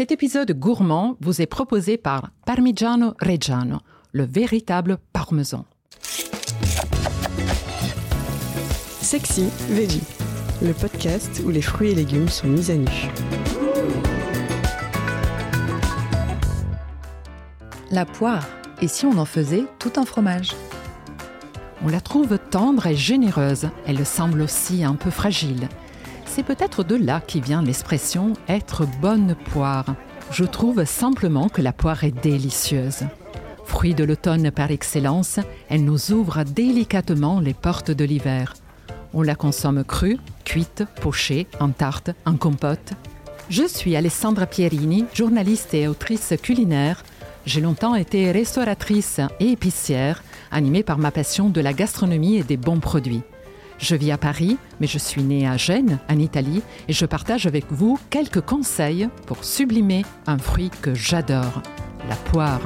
Cet épisode gourmand vous est proposé par Parmigiano Reggiano, le véritable parmesan. Sexy Veggie, le podcast où les fruits et légumes sont mis à nu. La poire, et si on en faisait tout un fromage? On la trouve tendre et généreuse, elle semble aussi un peu fragile. C'est peut-être de là qui vient l'expression être bonne poire. Je trouve simplement que la poire est délicieuse. Fruit de l'automne par excellence, elle nous ouvre délicatement les portes de l'hiver. On la consomme crue, cuite, pochée, en tarte, en compote. Je suis Alessandra Pierini, journaliste et autrice culinaire. J'ai longtemps été restauratrice et épicière, animée par ma passion de la gastronomie et des bons produits. Je vis à Paris, mais je suis née à Gênes, en Italie, et je partage avec vous quelques conseils pour sublimer un fruit que j'adore, la poire.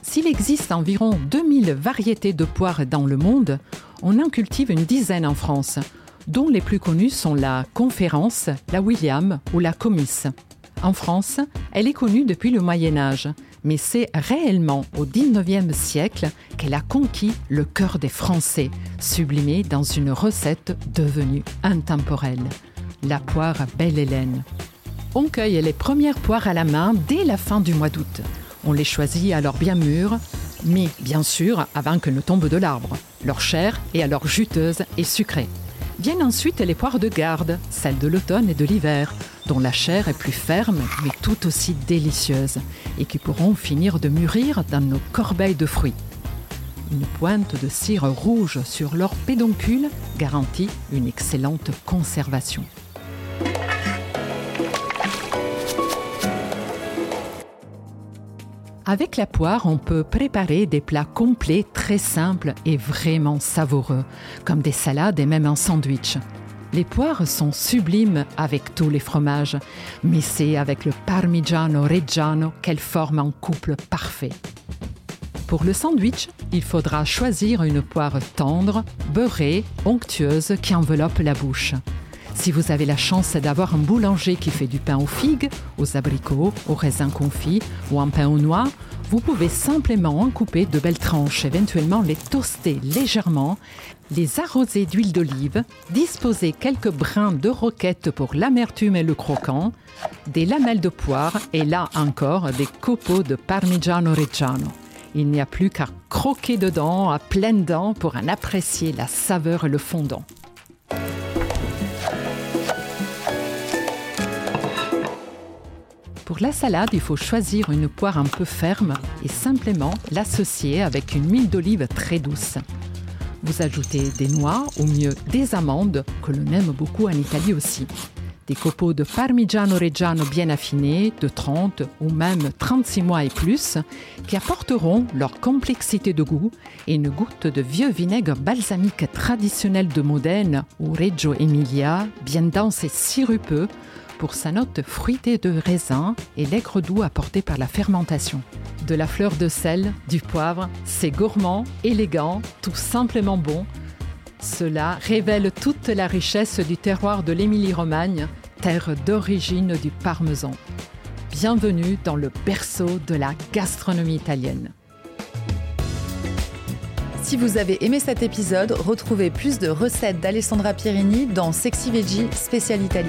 S'il existe environ 2000 variétés de poires dans le monde, on en cultive une dizaine en France, dont les plus connues sont la Conférence, la William ou la Comice. En France, elle est connue depuis le Moyen Âge, mais c'est réellement au XIXe siècle qu'elle a conquis le cœur des Français, sublimée dans une recette devenue intemporelle, la poire Belle Hélène. On cueille les premières poires à la main dès la fin du mois d'août. On les choisit alors bien mûres, mais bien sûr avant qu'elles ne tombent de l'arbre. Leur chair est alors juteuse et sucrée. Viennent ensuite les poires de garde, celles de l'automne et de l'hiver, dont la chair est plus ferme mais tout aussi délicieuse, et qui pourront finir de mûrir dans nos corbeilles de fruits. Une pointe de cire rouge sur leur pédoncule garantit une excellente conservation. Avec la poire, on peut préparer des plats complets très simples et vraiment savoureux, comme des salades et même un sandwich. Les poires sont sublimes avec tous les fromages, mais c'est avec le Parmigiano Reggiano qu'elles forment un couple parfait. Pour le sandwich, il faudra choisir une poire tendre, beurrée, onctueuse qui enveloppe la bouche. Si vous avez la chance d'avoir un boulanger qui fait du pain aux figues, aux abricots, aux raisins confits ou un pain aux noix, vous pouvez simplement en couper de belles tranches, éventuellement les toaster légèrement, les arroser d'huile d'olive, disposer quelques brins de roquette pour l'amertume et le croquant, des lamelles de poire et là encore des copeaux de Parmigiano Reggiano. Il n'y a plus qu'à croquer dedans à pleines dents pour en apprécier la saveur et le fondant. Pour la salade, il faut choisir une poire un peu ferme et simplement l'associer avec une huile d'olive très douce. Vous ajoutez des noix, ou mieux des amandes, que l'on aime beaucoup en Italie aussi. Des copeaux de Parmigiano Reggiano bien affinés, de 30 ou même 36 mois et plus, qui apporteront leur complexité de goût et une goutte de vieux vinaigre balsamique traditionnel de Modène ou Reggio Emilia, bien dense et sirupeux, pour sa note fruitée de raisin et l'aigre doux apporté par la fermentation. De la fleur de sel, du poivre, c'est gourmand, élégant, tout simplement bon. Cela révèle toute la richesse du terroir de l'Émilie-Romagne, terre d'origine du parmesan. Bienvenue dans le berceau de la gastronomie italienne. Si vous avez aimé cet épisode, retrouvez plus de recettes d'Alessandra Pierini dans Sexy Veggie Spécial Italie.